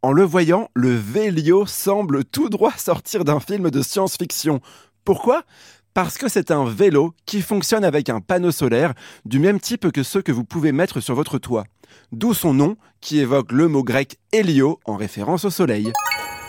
En le voyant, le Vélio semble tout droit sortir d'un film de science-fiction. Pourquoi? Parce que c'est un vélo qui fonctionne avec un panneau solaire du même type que ceux que vous pouvez mettre sur votre toit. D'où son nom qui évoque le mot grec hélio en référence au soleil.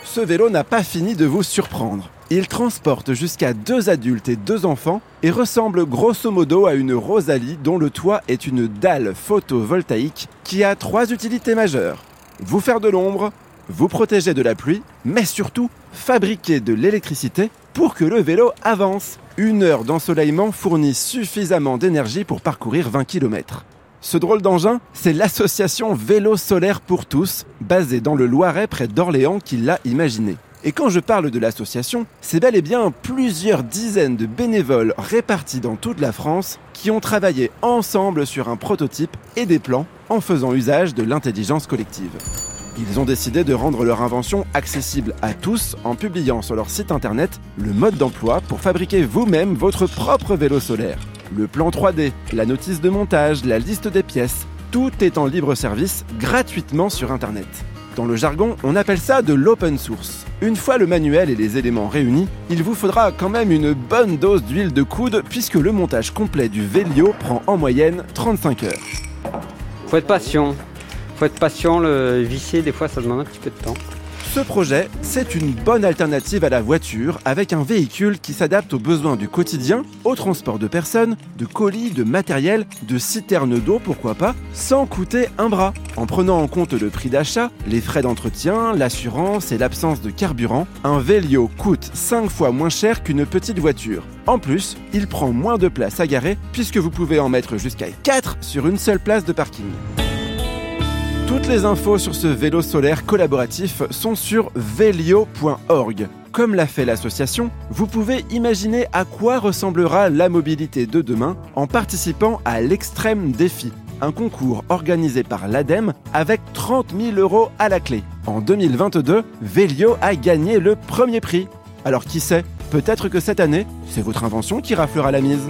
Ce vélo n'a pas fini de vous surprendre. Il transporte jusqu'à deux adultes et deux enfants et ressemble grosso modo à une Rosalie dont le toit est une dalle photovoltaïque qui a trois utilités majeures. Vous faire de l'ombre, vous protéger de la pluie, mais surtout fabriquer de l'électricité pour que le vélo avance. Une heure d'ensoleillement fournit suffisamment d'énergie pour parcourir 20 km. Ce drôle d'engin, c'est l'association Vélo Solaire pour tous, basée dans le Loiret près d'Orléans, qui l'a imaginé. Et quand je parle de l'association, c'est bel et bien plusieurs dizaines de bénévoles répartis dans toute la France qui ont travaillé ensemble sur un prototype et des plans en faisant usage de l'intelligence collective. Ils ont décidé de rendre leur invention accessible à tous en publiant sur leur site internet le mode d'emploi pour fabriquer vous-même votre propre vélo solaire. Le plan 3D, la notice de montage, la liste des pièces, tout est en libre service gratuitement sur internet. Dans le jargon, on appelle ça de l'open source. Une fois le manuel et les éléments réunis, il vous faudra quand même une bonne dose d'huile de coude puisque le montage complet du Vélio prend en moyenne 35 heures. Faut être patient. Faut être patient, le visser, des fois ça demande un petit peu de temps. Ce projet, c'est une bonne alternative à la voiture avec un véhicule qui s'adapte aux besoins du quotidien, au transport de personnes, de colis, de matériel, de citernes d'eau, pourquoi pas, sans coûter un bras. En prenant en compte le prix d'achat, les frais d'entretien, l'assurance et l'absence de carburant, un Vélio coûte 5 fois moins cher qu'une petite voiture. En plus, il prend moins de place à garer puisque vous pouvez en mettre jusqu'à 4 sur une seule place de parking. Toutes les infos sur ce vélo solaire collaboratif sont sur velio.org. Comme l'a fait l'association, vous pouvez imaginer à quoi ressemblera la mobilité de demain en participant à l'Extrême Défi, un concours organisé par l'ADEME avec 30 000 euros à la clé. En 2022, Velio a gagné le premier prix. Alors qui sait, peut-être que cette année, c'est votre invention qui raflera la mise.